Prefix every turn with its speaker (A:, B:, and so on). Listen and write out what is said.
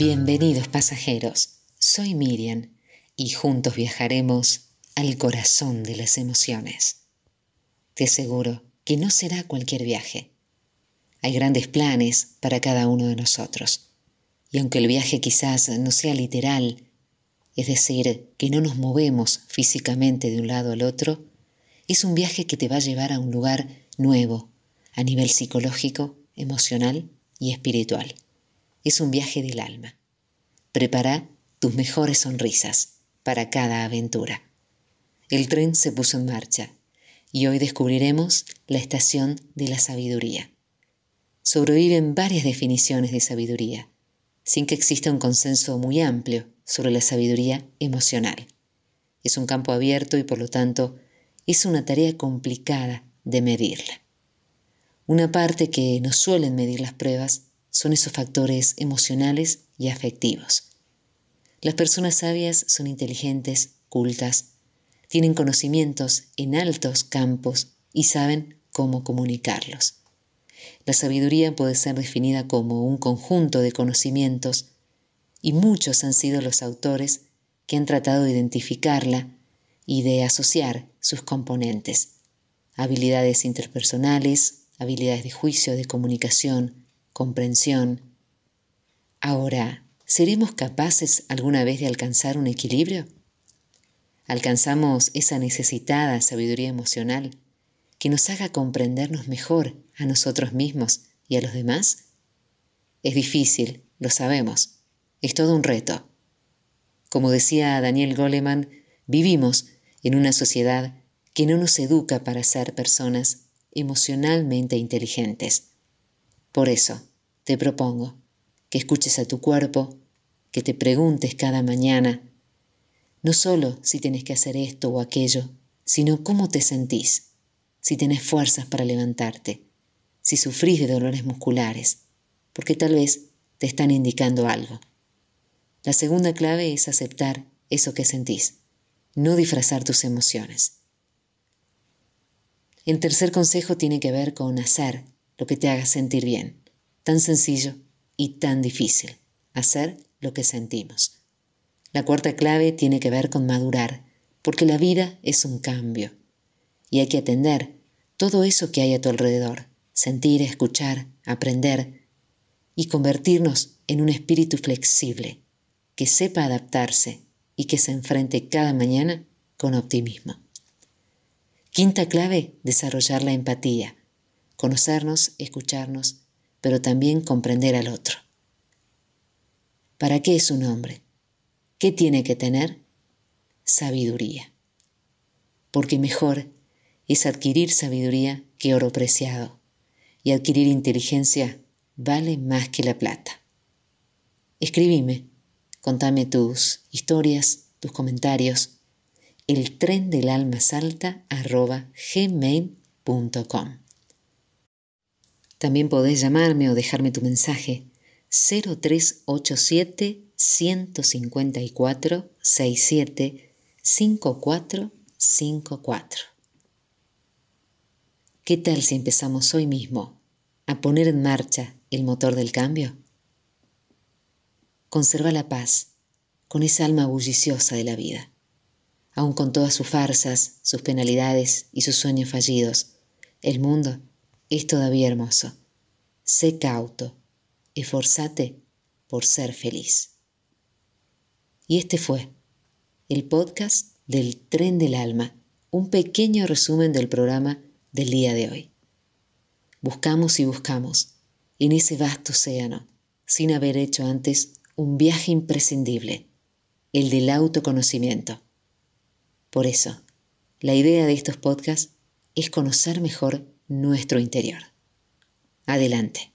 A: Bienvenidos pasajeros, soy Miriam y juntos viajaremos al corazón de las emociones. Te aseguro que no será cualquier viaje. Hay grandes planes para cada uno de nosotros. Y aunque el viaje quizás no sea literal, es decir, que no nos movemos físicamente de un lado al otro, es un viaje que te va a llevar a un lugar nuevo, a nivel psicológico, emocional y espiritual. Es un viaje del alma. Prepara tus mejores sonrisas para cada aventura. El tren se puso en marcha y hoy descubriremos la estación de la sabiduría. Sobreviven varias definiciones de sabiduría, sin que exista un consenso muy amplio sobre la sabiduría emocional. Es un campo abierto y por lo tanto es una tarea complicada de medirla. Una parte que no suelen medir las pruebas son esos factores emocionales y afectivos. Las personas sabias son inteligentes, cultas, tienen conocimientos en altos campos y saben cómo comunicarlos. La sabiduría puede ser definida como un conjunto de conocimientos y muchos han sido los autores que han tratado de identificarla y de asociar sus componentes. Habilidades interpersonales, habilidades de juicio, de comunicación, comprensión. Ahora, ¿seremos capaces alguna vez de alcanzar un equilibrio? ¿Alcanzamos esa necesitada sabiduría emocional que nos haga comprendernos mejor a nosotros mismos y a los demás? Es difícil, lo sabemos, es todo un reto. Como decía Daniel Goleman, vivimos en una sociedad que no nos educa para ser personas emocionalmente inteligentes. Por eso, te propongo que escuches a tu cuerpo, que te preguntes cada mañana, no solo si tienes que hacer esto o aquello, sino cómo te sentís si tenés fuerzas para levantarte, si sufrís de dolores musculares, porque tal vez te están indicando algo. La segunda clave es aceptar eso que sentís, no disfrazar tus emociones. El tercer consejo tiene que ver con hacer lo que te haga sentir bien, tan sencillo y tan difícil, hacer lo que sentimos. La cuarta clave tiene que ver con madurar, porque la vida es un cambio y hay que atender todo eso que hay a tu alrededor, sentir, escuchar, aprender y convertirnos en un espíritu flexible que sepa adaptarse y que se enfrente cada mañana con optimismo. Quinta clave, desarrollar la empatía, conocernos, escucharnos, pero también comprender al otro. ¿Para qué es un hombre? ¿Qué tiene que tener? Sabiduría. Porque mejor es adquirir sabiduría que oro preciado, y adquirir inteligencia vale más que la plata. Escribime, contame tus historias, tus comentarios, el tren del alma salta arroba gmail.com. También podés llamarme o dejarme tu mensaje 0387 154 67 5454. ¿Qué tal si empezamos hoy mismo a poner en marcha el motor del cambio? Conserva la paz con esa alma bulliciosa de la vida, aun con todas sus farsas, sus penalidades y sus sueños fallidos. El mundo es todavía hermoso. Sé cauto, esforzate por ser feliz. Y este fue el podcast del Tren del Alma, un pequeño resumen del programa del día de hoy. Buscamos y buscamos en ese vasto océano, sin haber hecho antes un viaje imprescindible, el del autoconocimiento. Por eso, la idea de estos podcasts es conocer mejor nuestro interior. Adelante.